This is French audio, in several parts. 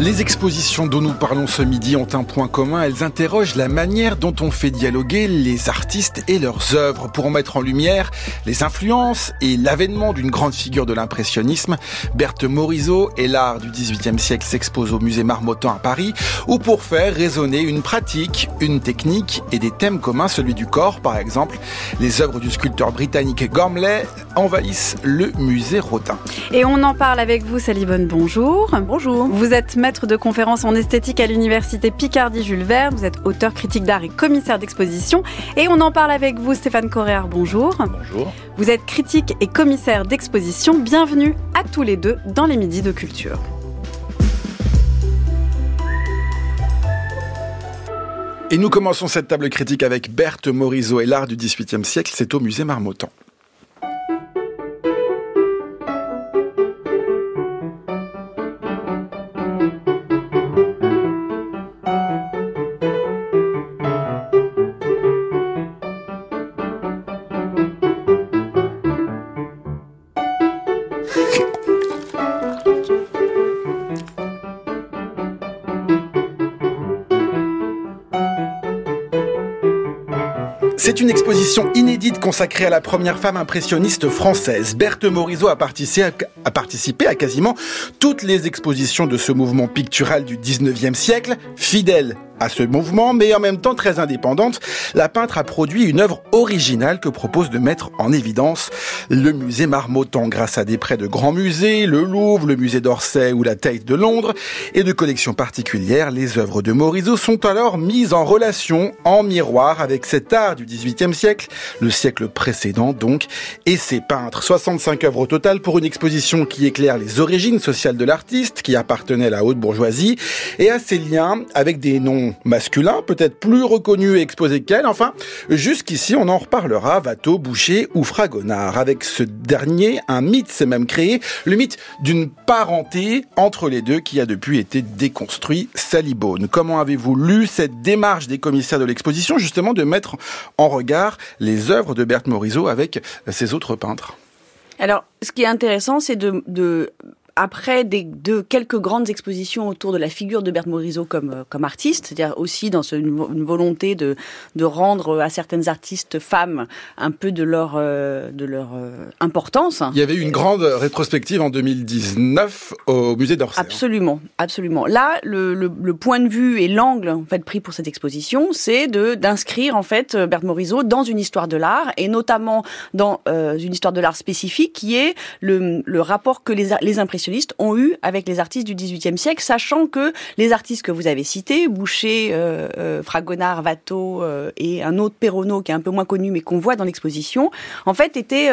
Les expositions dont nous parlons ce midi ont un point commun, elles interrogent la manière dont on fait dialoguer les artistes et leurs œuvres pour mettre en lumière les influences et l'avènement d'une grande figure de l'impressionnisme. Berthe Morisot et l'art du XVIIIe siècle s'exposent au musée Marmottan à Paris, ou pour faire résonner une pratique, une technique et des thèmes communs, celui du corps par exemple. Les œuvres du sculpteur britannique Gormley envahissent le musée Rodin. Et on en parle avec vous, Sally Bonne, bonjour. Bonjour. Vous êtes maître de conférence en esthétique à l'université Picardie Jules Verne. Vous êtes auteur, critique d'art et commissaire d'exposition. Et on en parle avec vous, Stéphane Corréard. Bonjour. Bonjour. Vous êtes critique et commissaire d'exposition. Bienvenue à tous les deux dans les Midis de Culture. Et nous commençons cette table critique avec Berthe Morisot et l'art du XVIIIe siècle. C'est au musée Marmottan. C'est une exposition inédite consacrée à la première femme impressionniste française. Berthe Morisot a participé, à, quasiment toutes les expositions de ce mouvement pictural du 19e siècle, fidèle à ce mouvement, mais en même temps très indépendante, la peintre a produit une œuvre originale que propose de mettre en évidence le musée Marmottan grâce à des prêts de grands musées, le Louvre, le musée d'Orsay ou la Tate de Londres, et de collections particulières. Les œuvres de Morisot sont alors mises en relation, en miroir avec cet art du XVIIIe siècle, le siècle précédent donc, et ses peintres. 65 œuvres au total pour une exposition qui éclaire les origines sociales de l'artiste, qui appartenait à la haute bourgeoisie, et à ses liens avec des noms masculin, peut-être plus reconnu et exposé qu'elle. Enfin, jusqu'ici, on en reparlera, Watteau, Boucher ou Fragonard. Avec ce dernier, un mythe s'est même créé, le mythe d'une parenté entre les deux qui a depuis été déconstruit. Salibone, comment avez-vous lu cette démarche des commissaires de l'exposition, justement, de mettre en regard les œuvres de Berthe Morisot avec ses autres peintres? Alors, ce qui est intéressant, c'est de, de après des, de quelques grandes expositions autour de la figure de Berthe Morisot comme, euh, comme artiste, c'est-à-dire aussi dans ce, une, volonté de, de rendre à certaines artistes femmes un peu de leur, euh, de leur euh, importance. Il y avait une grande rétrospective en 2019 au musée d'Orsay. Hein. Absolument, absolument. Là, le, le, le, point de vue et l'angle en fait pris pour cette exposition, c'est de d'inscrire en fait Berthe Morisot dans une histoire de l'art et notamment dans euh, une histoire de l'art spécifique qui est le, le rapport que les, les impressions ont eu avec les artistes du XVIIIe siècle, sachant que les artistes que vous avez cités, Boucher, euh, euh, Fragonard, Watteau euh, et un autre Perronneau qui est un peu moins connu mais qu'on voit dans l'exposition, en fait étaient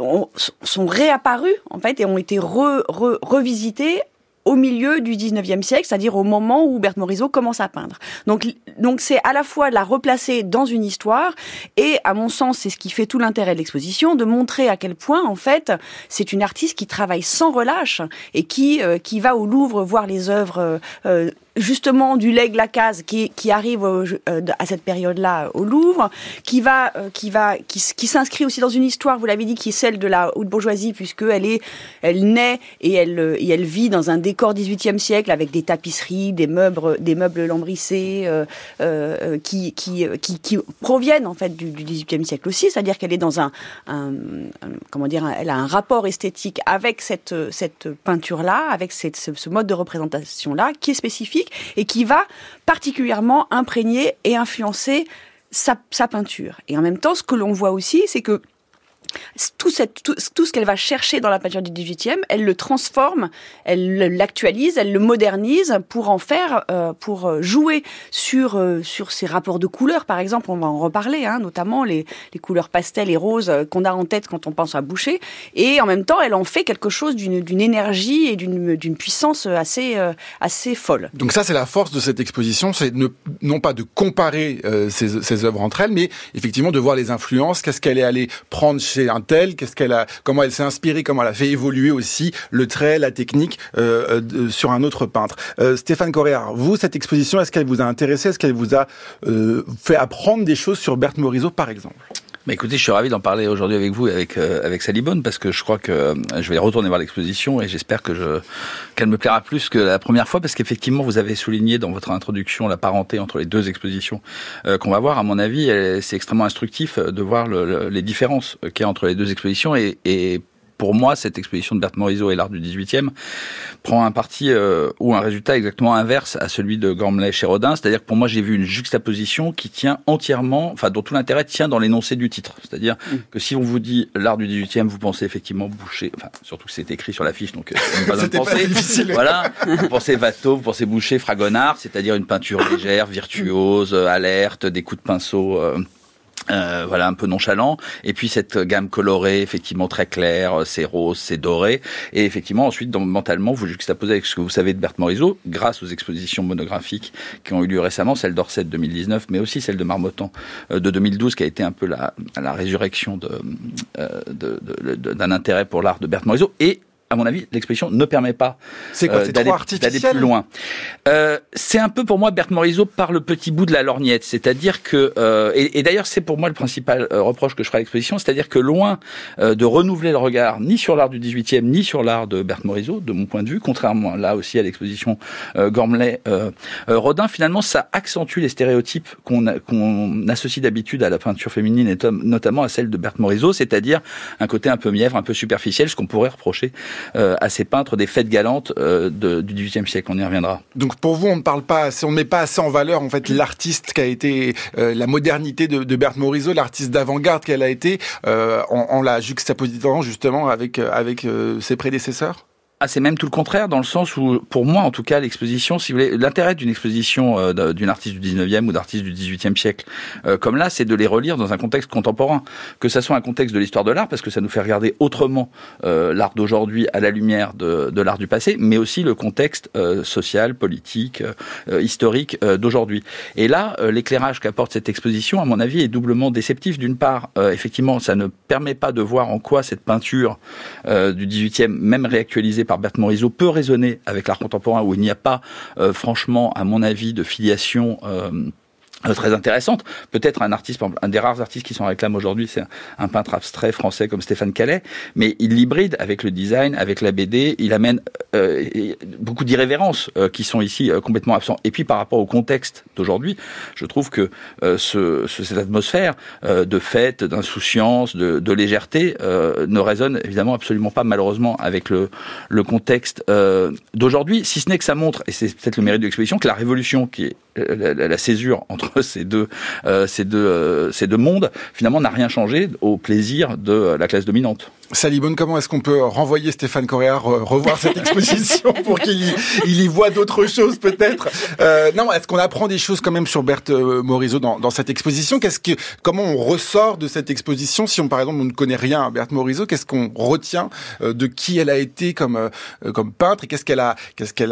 sont réapparus en fait et ont été re, re, revisités au milieu du 19e siècle, c'est-à-dire au moment où Berthe Morisot commence à peindre. Donc, donc c'est à la fois la replacer dans une histoire et, à mon sens, c'est ce qui fait tout l'intérêt de l'exposition, de montrer à quel point, en fait, c'est une artiste qui travaille sans relâche et qui euh, qui va au Louvre voir les œuvres euh, justement du Leg Lacazes qui, qui arrive au, euh, à cette période-là au Louvre, qui va, euh, qui va, qui, s'inscrit aussi dans une histoire, vous l'avez dit, qui est celle de la haute bourgeoisie, puisque elle est, elle naît et elle, euh, et elle vit dans un décor 18e siècle avec des tapisseries, des meubles, des meubles lambrissés, euh, euh, qui, qui, qui, qui, proviennent en fait du, du 18e siècle aussi, c'est-à-dire qu'elle est dans un, un, comment dire, elle a un rapport esthétique avec cette, cette peinture-là, avec cette, ce, ce mode de représentation-là, qui est spécifique et qui va particulièrement imprégner et influencer sa, peinture. Et en même temps, ce que l'on voit aussi, c'est que tout, ce qu'elle va chercher dans la peinture du 18e, elle le transforme, elle l'actualise, elle le modernise pour en faire, euh, pour jouer sur euh, sur ces rapports de couleurs, par exemple, on va en reparler, hein, notamment les, les couleurs pastel et roses qu'on a en tête quand on pense à Boucher, et en même temps, elle en fait quelque chose d'une énergie et d'une puissance assez euh, assez folle. Donc ça, c'est la force de cette exposition, c'est non pas de comparer euh, ces, ces œuvres entre elles, mais effectivement de voir les influences, qu'est-ce qu'elle est allée prendre chez un tel, qu'est-ce qu'elle a, comment elle s'est inspirée, comment elle a fait évoluer aussi le trait, la technique euh, euh, sur un autre peintre. Euh, Stéphane Correa, vous, cette exposition, est-ce qu'elle vous a intéressé, est-ce qu'elle vous a fait apprendre des choses sur Berthe Morisot, par exemple? Bah écoutez, je suis ravi d'en parler aujourd'hui avec vous et avec euh, avec Sally Bonne parce que je crois que euh, je vais retourner voir l'exposition et j'espère que qu'elle me plaira plus que la première fois parce qu'effectivement vous avez souligné dans votre introduction la parenté entre les deux expositions euh, qu'on va voir. À mon avis, c'est extrêmement instructif de voir le, les différences qu'il y a entre les deux expositions et pour moi, cette exposition de Berthe Morisot et l'art du 18e prend un parti euh, ou un résultat exactement inverse à celui de Gormley chez Rodin. C'est-à-dire que pour moi, j'ai vu une juxtaposition qui tient entièrement, enfin, dont tout l'intérêt tient dans l'énoncé du titre. C'est-à-dire mm. que si on vous dit l'art du 18e, vous pensez effectivement Boucher, enfin, surtout que c'est écrit sur l'affiche, donc euh, pas penser. voilà. vous pensez Watteau, vous pensez Boucher, Fragonard, c'est-à-dire une peinture légère, virtuose, alerte, des coups de pinceau. Euh, euh, voilà un peu nonchalant. Et puis cette gamme colorée effectivement très claire euh, c'est rose c'est doré. Et effectivement ensuite mentalement vous juxtaposez avec ce que vous savez de Berthe Morisot grâce aux expositions monographiques qui ont eu lieu récemment celle d'Orsay de 2019 mais aussi celle de Marmottan euh, de 2012 qui a été un peu la, la résurrection de, d'un intérêt pour l'art de Berthe Morisot. Et à mon avis, l'exposition ne permet pas euh, d'aller plus loin. Euh, c'est un peu pour moi Berthe Morisot par le petit bout de la lorgnette, c'est-à-dire que euh, et, d'ailleurs c'est pour moi le principal euh, reproche que je ferai à l'exposition, c'est-à-dire que loin euh, de renouveler le regard ni sur l'art du 18e ni sur l'art de Berthe Morisot, de mon point de vue, contrairement là aussi à l'exposition Gormley Rodin, finalement ça accentue les stéréotypes qu'on qu'on associe d'habitude à la peinture féminine et notamment à celle de Berthe Morisot, c'est-à-dire un côté un peu mièvre, un peu superficiel, ce qu'on pourrait reprocher euh, à ces peintres des fêtes galantes euh, du XVIIIe siècle. On y reviendra. Donc pour vous, on ne parle pas, on met pas assez en valeur en fait l'artiste qui a été euh, la modernité de, de Berthe Morisot, l'artiste d'avant-garde qu'elle a été, en, en, la juxtaposant justement avec avec ses prédécesseurs? Ah, c'est même tout le contraire, dans le sens où, pour moi en tout cas, l'exposition, si vous voulez, l'intérêt d'une exposition euh, d'une artiste du 19e ou d'artiste du 18e siècle, euh, comme là, c'est de les relire dans un contexte contemporain. Que ça soit un contexte de l'histoire de l'art, parce que ça nous fait regarder autrement euh, l'art d'aujourd'hui à la lumière de, de l'art du passé, mais aussi le contexte social, politique, historique d'aujourd'hui. Et là, l'éclairage qu'apporte cette exposition, à mon avis, est doublement déceptif. D'une part, effectivement, ça ne permet pas de voir en quoi cette peinture du 18e, même réactualisée par Berthe Morisot peut résonner avec l'art contemporain où il n'y a pas, euh, franchement, à mon avis, de filiation. Euh, très intéressante. Peut-être un artiste, un des rares artistes qui sont en réclame aujourd'hui, c'est un peintre abstrait français comme Stéphane Calais, mais il l'hybride avec le design, avec la BD, il amène beaucoup d'irrévérences euh, qui sont ici complètement absents. Et puis par rapport au contexte d'aujourd'hui, je trouve que ce, cette atmosphère de fête, d'insouciance, de, de, légèreté ne résonne évidemment absolument pas malheureusement avec le, le contexte d'aujourd'hui, si ce n'est que ça montre, et c'est peut-être le mérite de l'exposition, que la révolution qui est la, la, césure entre ces deux, euh, ces deux, euh, ces deux mondes, finalement, n'a rien changé au plaisir de la classe dominante. Salibone, comment est-ce qu'on peut renvoyer Stéphane Correa revoir cette exposition pour qu'il y, il y voit d'autres choses peut-être. Euh, Non, est-ce qu'on apprend des choses quand même sur Berthe euh, Morisot dans, cette exposition? Comment on ressort de cette exposition? Si on par exemple on ne connaît rien à Berthe Morisot Qu'est-ce qu'on retient euh, de qui elle a été comme comme peintre et qu'est-ce qu'elle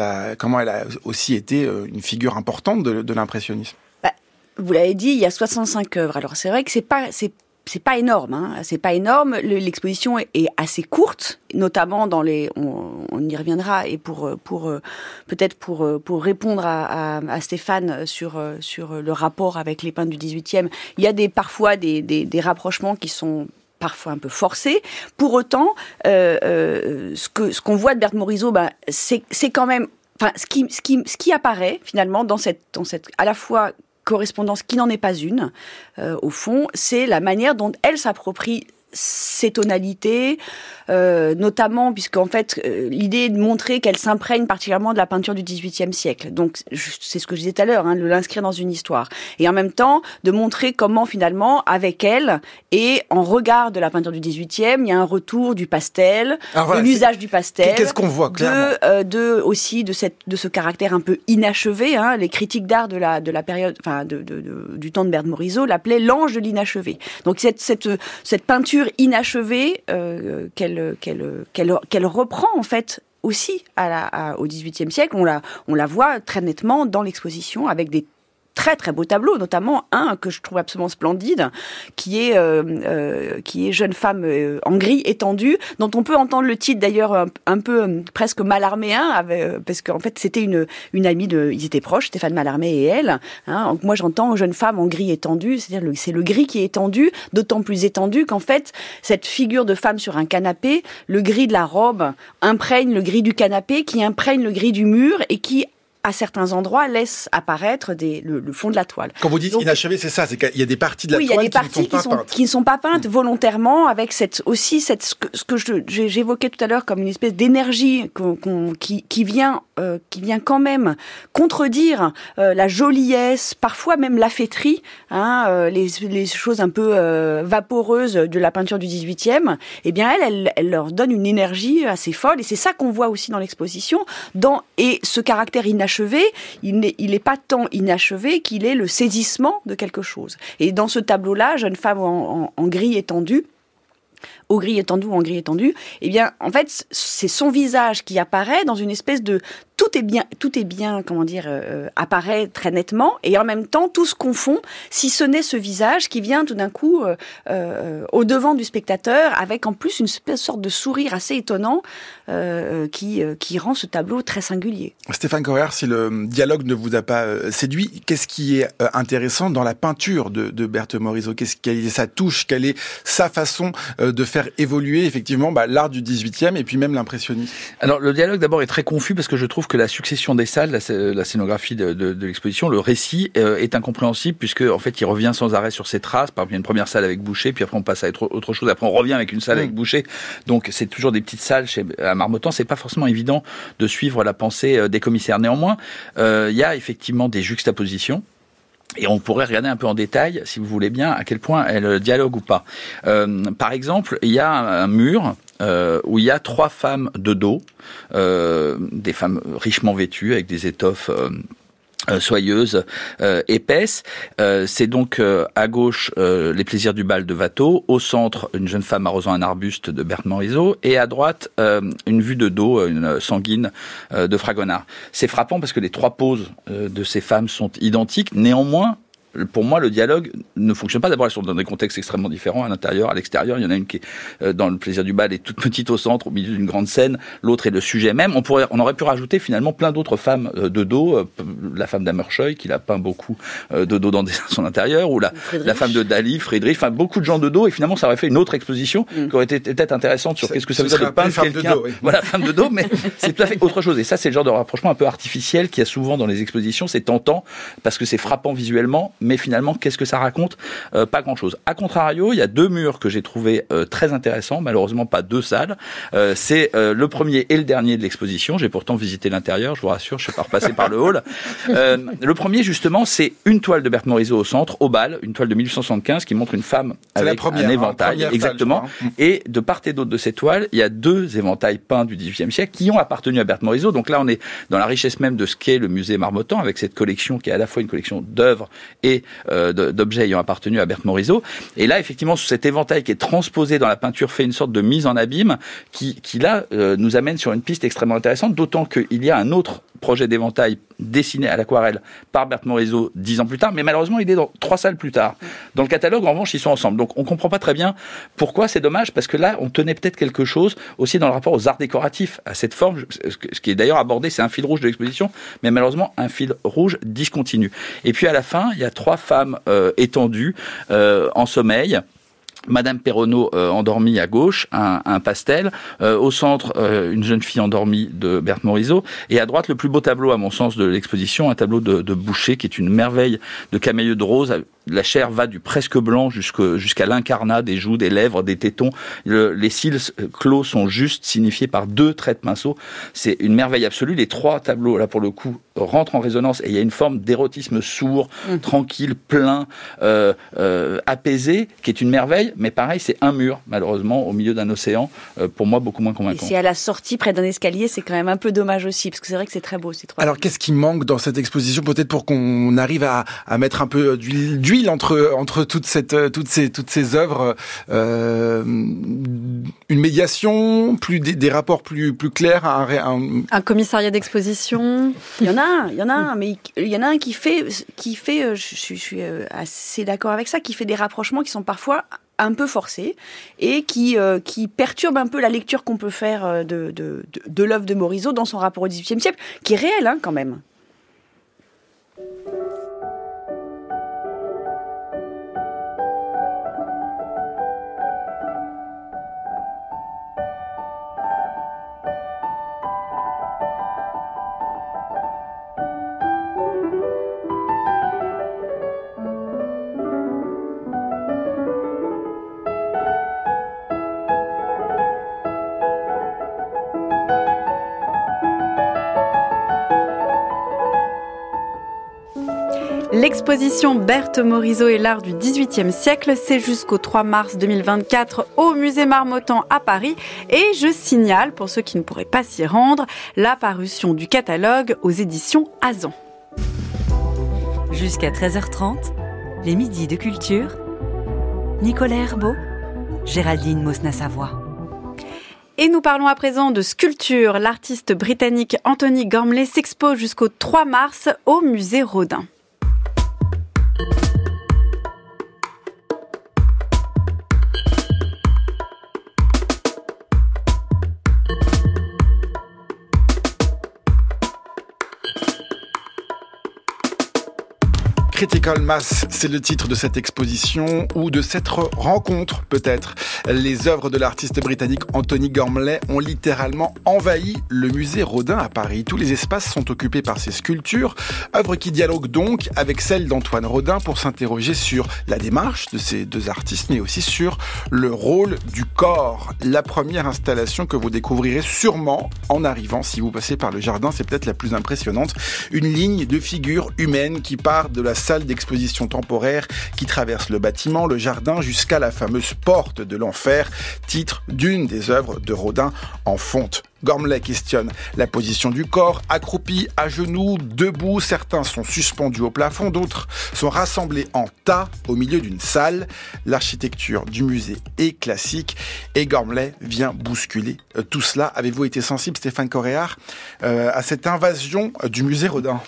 a, comment elle a aussi été une figure importante de, de l'impressionnisme? Bah, vous l'avez dit, il y a 65 œuvres. Alors c'est vrai que c'est pas c'est c'est pas énorme, hein. c'est pas énorme. L'exposition est, assez courte, notamment dans les. On, y reviendra et pour pour peut-être pour pour répondre à, à, Stéphane sur sur le rapport avec les peintres du 18e, il y a des parfois des, des, des rapprochements qui sont parfois un peu forcés. Pour autant, euh, euh, ce que ce qu'on voit de Berthe Morisot, ben, c'est c'est quand même Enfin, ce qui, ce, qui, ce qui apparaît finalement dans cette, dans cette à la fois correspondance qui n'en est pas une, euh, au fond, c'est la manière dont elle s'approprie ces tonalités, euh, notamment puisqu'en fait euh, l'idée est de montrer qu'elle s'imprègne particulièrement de la peinture du XVIIIe siècle. Donc c'est ce que je disais tout à l'heure, hein, de l'inscrire dans une histoire, et en même temps de montrer comment finalement avec elle et en regard de la peinture du XVIIIe, il y a un retour du pastel, de l'usage du pastel. Qu'est-ce qu'on voit clairement? de, euh, de, aussi de cette de ce caractère un peu inachevé. Hein, les critiques d'art de la de la période, enfin de, de, du temps de Berthe Morisot l'appelaient l'ange de l'inachevé. Donc cette cette cette peinture inachevée euh, qu'elle reprend en fait aussi à la, au XVIIIe siècle. On la voit très nettement dans l'exposition avec des très très beaux tableaux, notamment un que je trouve absolument splendide, qui est euh, euh, qui est jeune femme euh, en gris étendue, dont on peut entendre le titre d'ailleurs un, peu presque malarméen, avec, parce qu'en fait c'était une une amie de, ils étaient proches, Stéphane Mallarmé et elle. Hein, moi j'entends jeune femme en gris étendue, c'est-à-dire c'est le gris qui est étendu, d'autant plus étendu qu'en fait cette figure de femme sur un canapé, le gris de la robe imprègne le gris du canapé, qui imprègne le gris du mur et qui à certains endroits, laisse apparaître des, le, fond de la toile. Quand vous dites inachevé, c'est ça, c'est qu'il y a des parties de la toile il y a des parties qui, ne sont, pas peintes. qui ne sont pas peintes volontairement, avec cette aussi cette ce que, ce que j'évoquais tout à l'heure comme une espèce d'énergie qui, qui vient euh, qui vient quand même contredire euh, la joliesse, parfois même la fêterie, hein, euh, les, les choses un peu vaporeuses de la peinture du 18e. Eh bien, elle, elle, elle leur donne une énergie assez folle, et c'est ça qu'on voit aussi dans l'exposition, dans et ce caractère inachevé il n'est pas tant inachevé qu'il est le saisissement de quelque chose. Et dans ce tableau-là, jeune femme en, gris étendu, au gris étendu en gris étendu, eh bien, en fait, c'est son visage qui apparaît dans une espèce de tout est bien, tout est bien, comment dire, euh, apparaît très nettement, et en même temps, tout se confond, si ce n'est ce visage qui vient tout d'un coup euh, euh, au devant du spectateur, avec en plus une sorte de sourire assez étonnant qui qui rend ce tableau très singulier. Stéphane Correr, si le dialogue ne vous a pas séduit, qu'est-ce qui est intéressant dans la peinture de, de Berthe Morisot? Qu'est-ce quelle est sa touche? Quelle est sa façon de faire évoluer effectivement bah, l'art du 18e et puis même l'impressionnisme? Alors le dialogue d'abord est très confus parce que je trouve que la succession des salles, la, scénographie de, de, l'exposition, le récit euh, est incompréhensible puisque en fait il revient sans arrêt sur ses traces. Par exemple, il y a une première salle avec Boucher, puis après on passe à autre chose, après on revient avec une salle avec mm. Boucher. Donc c'est toujours des petites salles chez à Marmottan. C'est pas forcément évident de suivre la pensée euh, des commissaires. Néanmoins, euh, il y a effectivement des juxtapositions et on pourrait regarder un peu en détail, si vous voulez bien, à quel point elle dialogue ou pas. Euh, par exemple, il y a un, mur euh, où il y a trois femmes de dos, euh, des femmes richement vêtues avec des étoffes euh, soyeuse, euh, épaisse. Euh, c'est donc à gauche les plaisirs du bal de Watteau, au centre une jeune femme arrosant un arbuste de Berthe Morisot, et à droite une vue de dos, une sanguine de Fragonard. C'est frappant parce que les trois poses de ces femmes sont identiques. Néanmoins, pour moi, le dialogue ne fonctionne pas. D'abord, elles sont dans des contextes extrêmement différents, à l'intérieur, à l'extérieur. Il y en a une qui est euh, dans le plaisir du bal et toute petite au centre, au milieu d'une grande scène. L'autre est le sujet même. On pourrait, on aurait pu rajouter finalement plein d'autres femmes euh, de dos. Euh, la femme d'Amerscheuil, qui a peint beaucoup de dos dans son intérieur, ou la, la femme de Dali, Friedrich, enfin beaucoup de gens de dos. Et finalement, ça aurait fait une autre exposition mm. qui aurait été peut-être intéressante sur qu'est-ce que ça veut dire de peindre quelqu'un. Voilà, femme de dos, mais c'est tout à fait autre chose. Et ça, c'est le genre de rapprochement un peu artificiel qu'il y a souvent dans les expositions. C'est tentant parce que c'est frappant visuellement, mais finalement, qu'est-ce que ça raconte? Euh, Pas grand-chose. A contrario, il y a deux murs que j'ai trouvé euh, très intéressants, malheureusement pas deux salles. Euh, c'est le premier et le dernier de l'exposition. J'ai pourtant visité l'intérieur, je vous rassure, je suis pas repassé par le hall. le premier, justement, c'est une toile de Berthe Morisot au centre, au bal, une toile de 1875 qui montre une femme avec un hein, éventail, exactement. Hein. Et de part et d'autre de cette toile, il y a deux éventails peints du XVIIIe siècle qui ont appartenu à Berthe Morisot. Donc là, on est dans la richesse même de ce qu'est le musée Marmottan, avec cette collection qui est à la fois une collection d'œuvres et d'objets ayant appartenu à Berthe Morisot. Et là, effectivement, cet éventail qui est transposé dans la peinture, fait une sorte de mise en abîme qui, qui là, euh, nous amène sur une piste extrêmement intéressante, d'autant qu'il y a un autre projet d'éventail dessiné à l'aquarelle par Berthe Morisot dix ans plus tard, mais malheureusement, il est dans trois salles plus tard. Dans le catalogue, en revanche, ils sont ensemble. Donc, on comprend pas très bien pourquoi. C'est dommage parce que là, on tenait peut-être quelque chose aussi dans le rapport aux arts décoratifs, à cette forme. Ce qui est d'ailleurs abordé, c'est un fil rouge de l'exposition, mais malheureusement, un fil rouge discontinu. Et puis, à la fin, il y a trois femmes euh, étendues euh, en sommeil Madame Perronneau euh, endormie à gauche, un, pastel. Au centre, une jeune fille endormie de Berthe Morisot. Et à droite, le plus beau tableau, à mon sens, de l'exposition, un tableau de, Boucher, qui est une merveille de camélieu de rose la chair va du presque blanc jusqu'à l'incarnat des joues, des lèvres, des tétons. les cils clos sont juste signifiés par deux traits de pinceau. C'est une merveille absolue. Les trois tableaux, là pour le coup, rentrent en résonance et il y a une forme d'érotisme sourd, mm. tranquille, plein, euh, euh, apaisé, qui est une merveille. Mais pareil, c'est un mur, malheureusement, au milieu d'un océan. Euh, pour moi, beaucoup moins convaincant. Et c'est à la sortie, près d'un escalier, c'est quand même un peu dommage aussi, parce que c'est vrai que c'est très beau ces trois. Alors, qu'est-ce qui manque dans cette exposition, peut-être pour qu'on arrive à, à mettre un peu d'huile d'huile entre entre toutes cette toutes ces toutes ces œuvres, euh, une médiation, plus des, rapports plus plus clairs, un, un... un commissariat d'exposition? Il y en a un, il y en a un, mais il y en a un qui fait qui fait, je, je suis assez d'accord avec ça, qui fait des rapprochements qui sont parfois un peu forcé et qui, euh, qui perturbe un peu la lecture qu'on peut faire euh, de, de, de, de l'œuvre de Morisot dans son rapport au XVIIIe siècle, qui est réel hein, quand même. L'exposition Berthe Morisot et l'art du XVIIIe siècle, c'est jusqu'au 3 mars 2024 au musée Marmottan à Paris. Et je signale, pour ceux qui ne pourraient pas s'y rendre, la parution du catalogue aux éditions Azan. Jusqu'à 13h30, les midis de culture. Nicolas Herbeau, Géraldine Mosna-Savoie. Et nous parlons à présent de sculpture. L'artiste britannique Anthony Gormley s'expose jusqu'au 3 mars au musée Rodin. Critical Mass, c'est le titre de cette exposition ou de cette rencontre peut-être. Les œuvres de l'artiste britannique Anthony Gormley ont littéralement envahi le musée Rodin à Paris. Tous les espaces sont occupés par ces sculptures, œuvres qui dialoguent donc avec celles d'Antoine Rodin pour s'interroger sur la démarche de ces deux artistes, mais aussi sur le rôle du corps. La première installation que vous découvrirez sûrement en arrivant, si vous passez par le jardin, c'est peut-être la plus impressionnante. Une ligne de figures humaines qui part de la salle d'exposition temporaire qui traverse le bâtiment, le jardin jusqu'à la fameuse porte de l'enfer, titre d'une des œuvres de Rodin en fonte. Gormley questionne la position du corps, accroupi, à genoux, debout. Certains sont suspendus au plafond, d'autres sont rassemblés en tas au milieu d'une salle. L'architecture du musée est classique et Gormley vient bousculer euh, tout cela. Avez-vous été sensible, Stéphane Coréard, euh, à cette invasion du musée Rodin?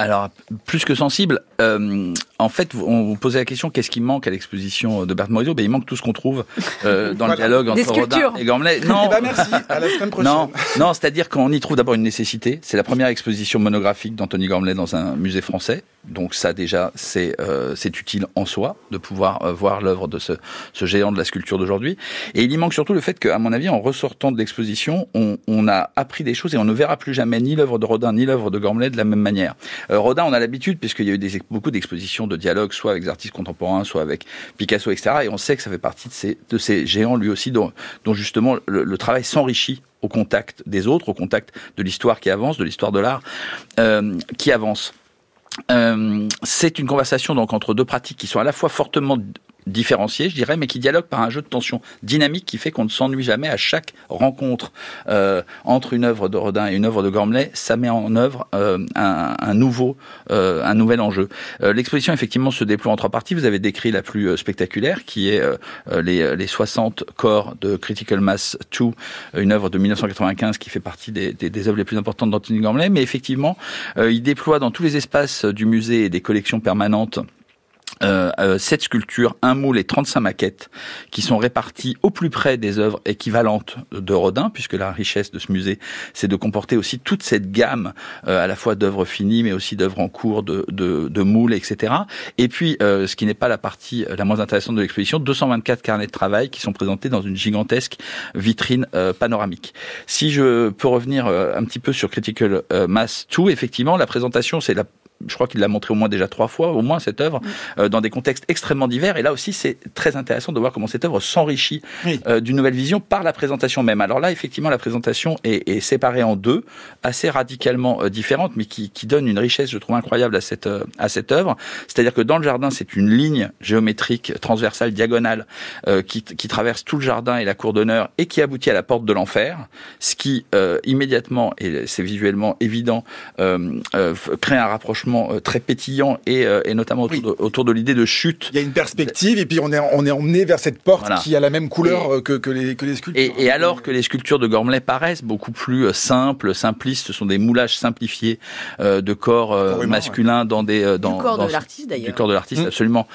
Alors, plus que sensible, euh, en fait, on vous posait la question qu'est-ce qui manque à l'exposition de Berthe Morisot? Ben, Il manque tout ce qu'on trouve euh, dans le dialogue entre Rodin et Gormley. Non, eh ben merci, à la semaine prochaine. Non, non c'est-à-dire qu'on y trouve d'abord une nécessité. C'est la première exposition monographique d'Anthony Gormley dans un musée français. Donc ça déjà, c'est euh, utile en soi de pouvoir euh, voir l'œuvre de ce, ce géant de la sculpture d'aujourd'hui. Et il y manque surtout le fait qu'à mon avis, en ressortant de l'exposition, on, on a appris des choses et on ne verra plus jamais ni l'œuvre de Rodin ni l'œuvre de Gormley de la même manière. Euh, Rodin, on a l'habitude, puisqu'il y a eu des, beaucoup d'expositions de dialogue, soit avec des artistes contemporains, soit avec Picasso, etc. Et on sait que ça fait partie de ces, géants, lui aussi, dont, dont justement le, travail s'enrichit au contact des autres, au contact de l'histoire qui avance, de l'histoire de l'art euh, qui avance. Euh, c'est une conversation donc entre deux pratiques qui sont à la fois fortement différencié, je dirais, mais qui dialogue par un jeu de tension dynamique qui fait qu'on ne s'ennuie jamais à chaque rencontre euh, entre une œuvre de Rodin et une œuvre de Gormley. Ça met en œuvre euh, un, un, nouveau, euh, un nouvel enjeu. Euh, l'exposition effectivement se déploie en trois parties. Vous avez décrit la plus euh, spectaculaire, qui est euh, les, les 60 corps de Critical Mass 2, une œuvre de 1995 qui fait partie des, des, des œuvres les plus importantes d'Anthony Gormley. Mais effectivement, il déploie dans tous les espaces du musée et des collections permanentes euh, euh, cette sculpture, un moule et 35 maquettes qui sont réparties au plus près des œuvres équivalentes de Rodin, puisque la richesse de ce musée, c'est de comporter aussi toute cette gamme euh, à la fois d'œuvres finies, mais aussi d'œuvres en cours, de, de, de moules, etc. Et puis, euh, ce qui n'est pas la partie la moins intéressante de l'exposition, 224 carnets de travail qui sont présentés dans une gigantesque vitrine panoramique. Si je peux revenir un petit peu sur Critical Mass 2, effectivement, la présentation, c'est la je crois qu'il l'a montré au moins déjà trois fois, au moins cette œuvre, euh, dans des contextes extrêmement divers. Et là aussi, c'est très intéressant de voir comment cette œuvre s'enrichit euh, d'une nouvelle vision par la présentation même. Alors là, effectivement, la présentation est, est séparée en deux, assez radicalement euh, différentes, mais qui, qui donne une richesse, je trouve, incroyable à cette à cette œuvre. C'est-à-dire que dans le jardin, c'est une ligne géométrique transversale diagonale qui, qui traverse tout le jardin et la cour d'honneur et qui aboutit à la porte de l'enfer, ce qui immédiatement et c'est visuellement évident crée un rapprochement franchement très pétillant et, et notamment autour de, autour de l'idée de chute. Il y a une perspective et puis on est, on est emmené vers cette porte qui a la même couleur que, que, les, que les sculptures. Et, et, alors que les sculptures de Gormley paraissent beaucoup plus simples, simplistes, ce sont des moulages simplifiés de corps masculins dans des dans, du corps dans, de l'artiste d'ailleurs. Du corps de l'artiste, mmh. absolument.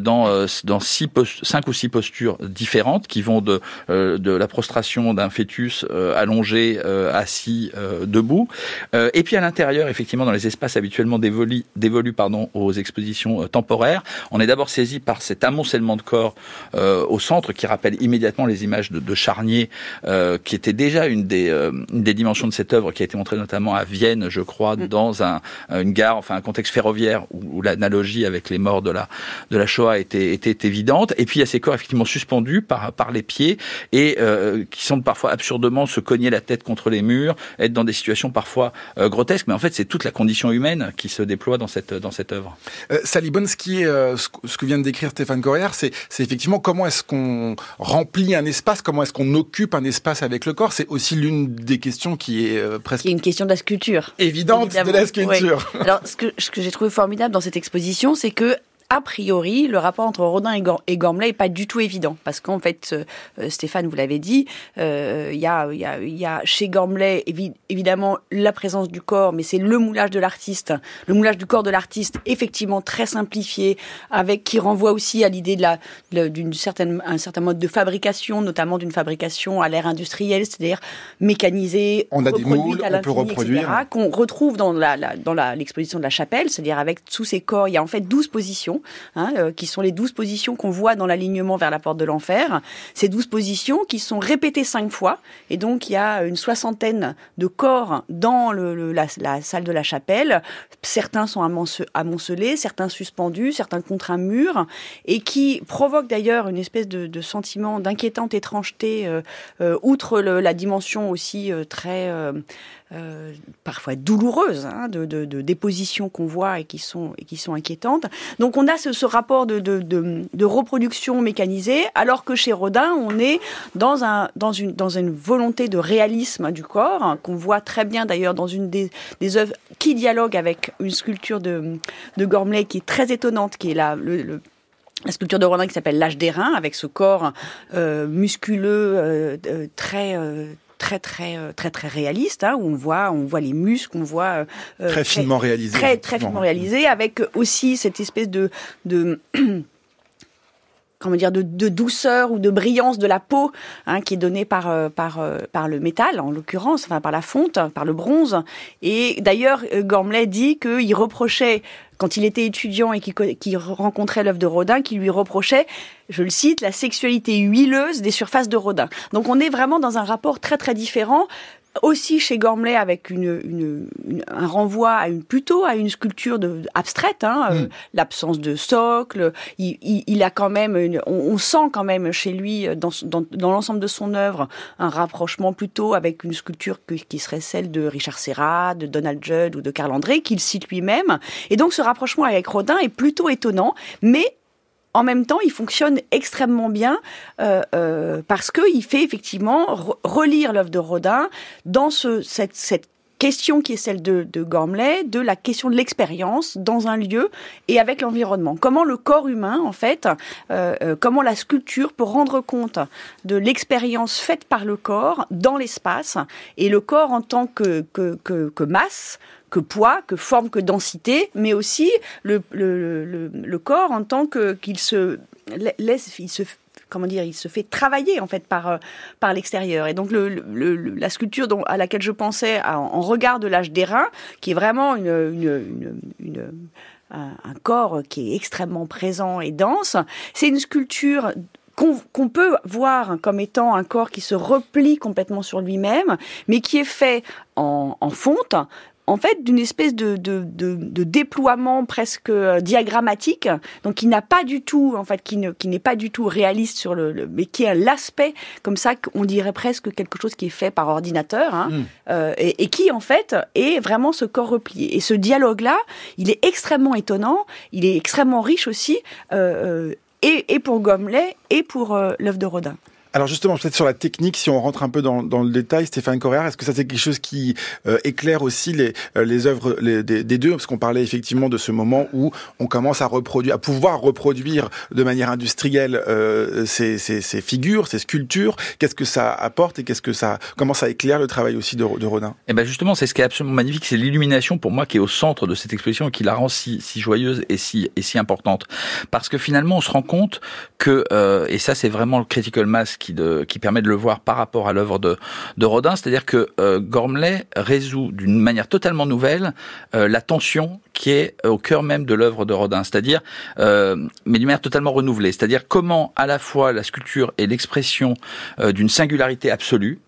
dans dans six cinq ou six postures différentes qui vont de de la prostration d'un fœtus allongé, assis, debout. et puis à l'intérieur, effectivement, dans les espaces habituellement dévolus, dévolus pardon, aux expositions temporaires, on est d'abord saisi par cet amoncellement de corps au centre qui rappelle immédiatement les images de, de Charnier, qui était déjà une des, une des dimensions de cette œuvre qui a été montrée notamment à Vienne, je crois, mmh. dans un, une gare, enfin un contexte ferroviaire où, où l'analogie avec les morts de la, de la Shoah était, était évidente. Et puis il y a ces corps effectivement suspendus par, par les pieds et euh, qui semblent parfois absurdement se cogner la tête contre les murs, être dans des situations parfois euh, grotesques. Mais en fait, c'est toute la condition humaine qui se déploie dans cette, dans cette œuvre. Euh, ce, qui est, euh, ce que vient de décrire Stéphane Corrière, c'est effectivement comment est-ce qu'on remplit un espace, comment est-ce qu'on occupe un espace avec le corps. C'est aussi l'une des questions qui est euh, presque... Qui est une question de la sculpture. Évidente Évidemment. de la sculpture. Alors, ce que, ce que j'ai trouvé formidable dans cette exposition, c'est que a priori, le rapport entre Rodin et, Gor et Gormley n'est pas du tout évident. Parce qu'en fait, euh, Stéphane, vous l'avez dit, il euh, y, a, y, a, y, a, chez Gormley évi évidemment la présence du corps, mais c'est le moulage de l'artiste, le moulage du corps de l'artiste, effectivement très simplifié, avec qui renvoie aussi à l'idée de la d'une certaine un certain mode de fabrication, notamment d'une fabrication à l'ère industrielle, c'est-à-dire mécanisée, on a des moules, on peut reproduire, qu'on retrouve dans la, la dans l'exposition de la chapelle, c'est-à-dire avec tous ces corps, il y a en fait 12 positions hein, euh, qui sont les douze positions qu'on voit dans l'alignement vers la porte de l'enfer. Ces douze positions qui sont répétées cinq fois, et donc il y a une soixantaine de corps dans la, salle de la chapelle. Certains sont amoncelés, certains suspendus, certains contre un mur, et qui provoquent d'ailleurs une espèce de, sentiment d'inquiétante étrangeté, euh, euh, outre la dimension aussi très euh, parfois douloureuses hein, de, dépositions qu'on voit et qui sont et qui sont inquiétantes. Donc on a ce, rapport de, reproduction mécanisée, alors que chez Rodin on est dans un dans une dans une volonté de réalisme du corps hein, qu'on voit très bien d'ailleurs dans une des, des œuvres qui dialogue avec une sculpture de de Gormley qui est très étonnante, qui est la la sculpture de Rodin qui s'appelle l'âge des reins, avec ce corps euh, musculeux, euh, très très très très très réaliste hein, où on voit on voit les muscles on voit euh, très, très finement réalisé très très finement réalisé avec aussi cette espèce de de comment dire de, de, douceur ou de brillance de la peau hein, qui est donnée par euh, par euh, par le métal en l'occurrence enfin par la fonte par le bronze et d'ailleurs Gormley dit qu'il reprochait quand il était étudiant et qu'il qu rencontrait l'œuvre de Rodin, qui lui reprochait, je le cite, la sexualité huileuse des surfaces de Rodin. Donc on est vraiment dans un rapport très très différent aussi chez Gormley avec une, une, une, un renvoi à une plutôt à une sculpture de, abstraite, hein, mm. euh, l'absence de socle. Il, il, il, a quand même, une, on, on, sent quand même chez lui dans, dans, dans l'ensemble de son œuvre un rapprochement plutôt avec une sculpture que, qui serait celle de Richard Serra, de Donald Judd ou de Carl André qu'il cite lui-même. Et donc ce rapprochement avec Rodin est plutôt étonnant, mais en même temps, il fonctionne extrêmement bien euh, euh, parce qu'il fait effectivement re relire l'œuvre de Rodin dans ce, cette, question qui est celle de, de Gormley, de la question de l'expérience dans un lieu et avec l'environnement. Comment le corps humain, en fait, euh, euh, comment la sculpture peut rendre compte de l'expérience faite par le corps dans l'espace et le corps en tant que, que, que, que masse que poids, que forme, que densité, mais aussi le, le, le, corps en tant que qu'il se laisse, il se comment dire, il se fait travailler en fait par par l'extérieur. Et donc la sculpture dont, à laquelle je pensais en, regard de l'âge d'airain, qui est vraiment une, une, un, corps qui est extrêmement présent et dense, c'est une sculpture qu'on qu peut voir comme étant un corps qui se replie complètement sur lui-même, mais qui est fait en fonte, en fait d'une espèce de, de, de, de, déploiement presque euh, diagrammatique, donc qui n'a pas du tout, en fait, qui ne qui n'est pas du tout réaliste sur le, le mais qui a l'aspect comme ça qu'on dirait presque quelque chose qui est fait par ordinateur, hein, mmh. euh, et, et, qui en fait est vraiment ce corps replié. Et ce dialogue-là, il est extrêmement étonnant, il est extrêmement riche aussi, euh, et, et, pour Gomley et pour euh, l'œuvre de Rodin. Alors justement, peut-être sur la technique, si on rentre un peu dans, dans le détail, Stéphane Correa, est-ce que ça c'est quelque chose qui euh, éclaire aussi les, euh, les œuvres les, des, des, deux? Parce qu'on parlait effectivement de ce moment où on commence à reproduire, à pouvoir reproduire de manière industrielle euh, ces, ces, ces, figures, ces sculptures. Qu'est-ce que ça apporte et qu'est-ce que ça, comment ça éclaire le travail aussi de, de Rodin? Eh ben justement, c'est ce qui est absolument magnifique, c'est l'illumination pour moi qui est au centre de cette exposition et qui la rend si, si joyeuse et si, et si importante. Parce que finalement, on se rend compte que, euh, et ça c'est vraiment le critical mass qui, permet de le voir par rapport à l'œuvre de, Rodin, c'est-à-dire que euh, Gormley résout d'une manière totalement nouvelle euh, la tension qui est au cœur même de l'œuvre de Rodin, c'est-à-dire, euh, mais d'une manière totalement renouvelée, c'est-à-dire comment à la fois la sculpture est l'expression euh, d'une singularité absolue,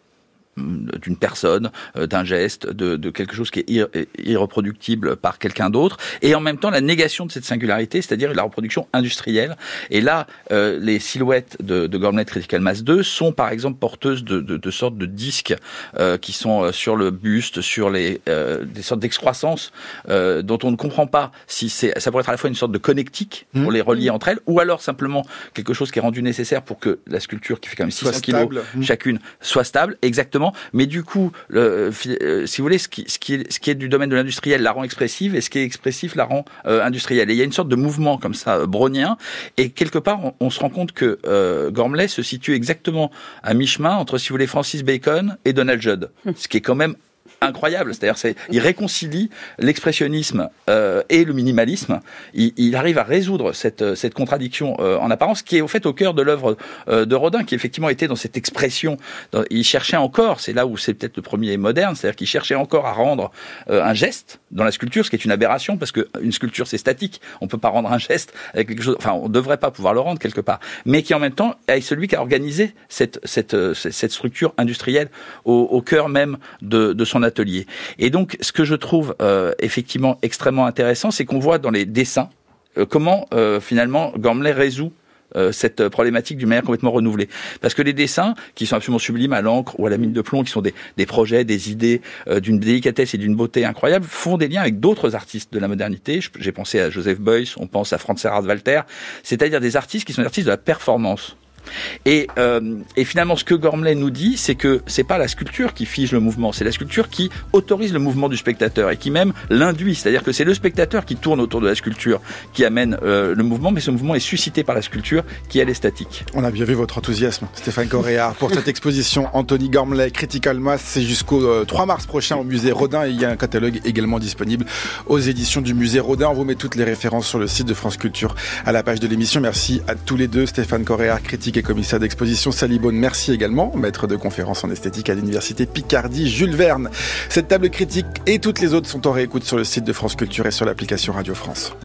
d'une personne, euh, d'un geste, de, de, quelque chose qui est irreproductible par quelqu'un d'autre, et en même temps la négation de cette singularité, c'est-à-dire la reproduction industrielle. Et là, euh, les silhouettes de, de Gormley Critical Mass 2 sont par exemple porteuses de, de, de sortes de disques euh, qui sont euh, sur le buste, sur les euh, des sortes d'excroissance euh, dont on ne comprend pas si c'est ça pourrait être à la fois une sorte de connectique pour mmh. les relier entre elles, ou alors simplement quelque chose qui est rendu nécessaire pour que la sculpture qui fait quand même 600 kilos mmh. chacune soit stable, exactement mais du coup, le, euh, si vous voulez, ce qui, ce, qui est, ce qui est du domaine de l'industriel la rend expressive, et ce qui est expressif la rend euh, industrielle. Et il y a une sorte de mouvement comme ça, euh, brownien, et quelque part, on, on, se rend compte que euh, Gormley se situe exactement à mi-chemin entre, si vous voulez, Francis Bacon et Donald Judd, ce qui est quand même incroyable. C'est-à-dire, c'est, il réconcilie l'expressionnisme euh, et le minimalisme. Il, il, arrive à résoudre cette, cette contradiction euh, en apparence, qui est au fait au cœur de l'œuvre euh, de Rodin, qui effectivement était dans cette expression. Il cherchait encore, c'est là où c'est peut-être le premier moderne, c'est-à-dire qu'il cherchait encore à rendre euh, un geste dans la sculpture, ce qui est une aberration, parce qu'une sculpture c'est statique. On peut pas rendre un geste avec quelque chose. Enfin, on devrait pas pouvoir le rendre quelque part, mais qui en même temps est celui qui a organisé cette cette cette structure industrielle au, au cœur même de, de son atelier. Et donc, ce que je trouve euh, effectivement extrêmement intéressant, c'est qu'on voit dans les dessins euh, comment euh, finalement Gormley résout cette problématique d'une manière complètement renouvelée. Parce que les dessins, qui sont absolument sublimes à l'encre ou à la mine de plomb, qui sont des, des projets, des idées euh, d'une délicatesse et d'une beauté incroyable, font des liens avec d'autres artistes de la modernité. J'ai pensé à Joseph Beuys, on pense à Franz Gerhard Walter, c'est-à-dire des artistes qui sont des artistes de la performance. Et, euh, et, finalement, ce que Gormley nous dit, c'est que c'est pas la sculpture qui fige le mouvement, c'est la sculpture qui autorise le mouvement du spectateur et qui même l'induit. C'est-à-dire que c'est le spectateur qui tourne autour de la sculpture qui amène euh, le mouvement, mais ce mouvement est suscité par la sculpture qui elle est statique. On a bien vu votre enthousiasme, Stéphane Correa, pour cette exposition Anthony Gormley Critical Mass. C'est jusqu'au euh, 3 mars prochain au musée Rodin et il y a un catalogue également disponible aux éditions du musée Rodin. On vous met toutes les références sur le site de France Culture à la page de l'émission. Merci à tous les deux, Stéphane Correa, et commissaire d'exposition Salibone. Merci également, maître de conférence en esthétique à l'université Picardie, Jules Verne. Cette table critique et toutes les autres sont en réécoute sur le site de France Culture et sur l'application Radio France.